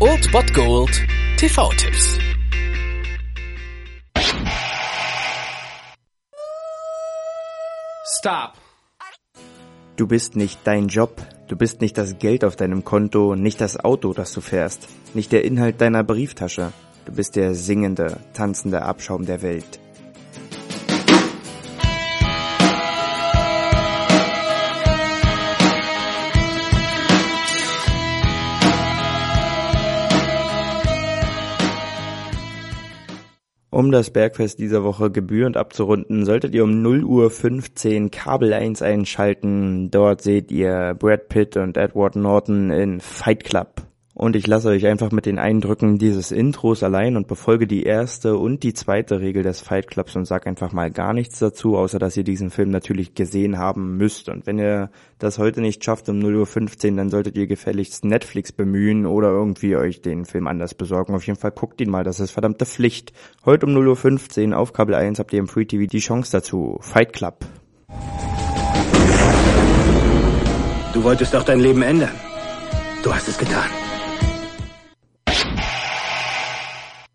Old Bot Gold TV-Tipps. Stop. Du bist nicht dein Job, du bist nicht das Geld auf deinem Konto, nicht das Auto, das du fährst, nicht der Inhalt deiner Brieftasche. Du bist der singende, tanzende Abschaum der Welt. Um das Bergfest dieser Woche gebührend abzurunden, solltet ihr um 0 Uhr 15 Kabel 1 einschalten. Dort seht ihr Brad Pitt und Edward Norton in Fight Club. Und ich lasse euch einfach mit den Eindrücken dieses Intros allein und befolge die erste und die zweite Regel des Fight Clubs und sag einfach mal gar nichts dazu, außer dass ihr diesen Film natürlich gesehen haben müsst. Und wenn ihr das heute nicht schafft um 0.15 Uhr, dann solltet ihr gefälligst Netflix bemühen oder irgendwie euch den Film anders besorgen. Auf jeden Fall guckt ihn mal, das ist verdammte Pflicht. Heute um 0.15 Uhr auf Kabel 1 habt ihr im Free TV die Chance dazu. Fight Club. Du wolltest doch dein Leben ändern. Du hast es getan.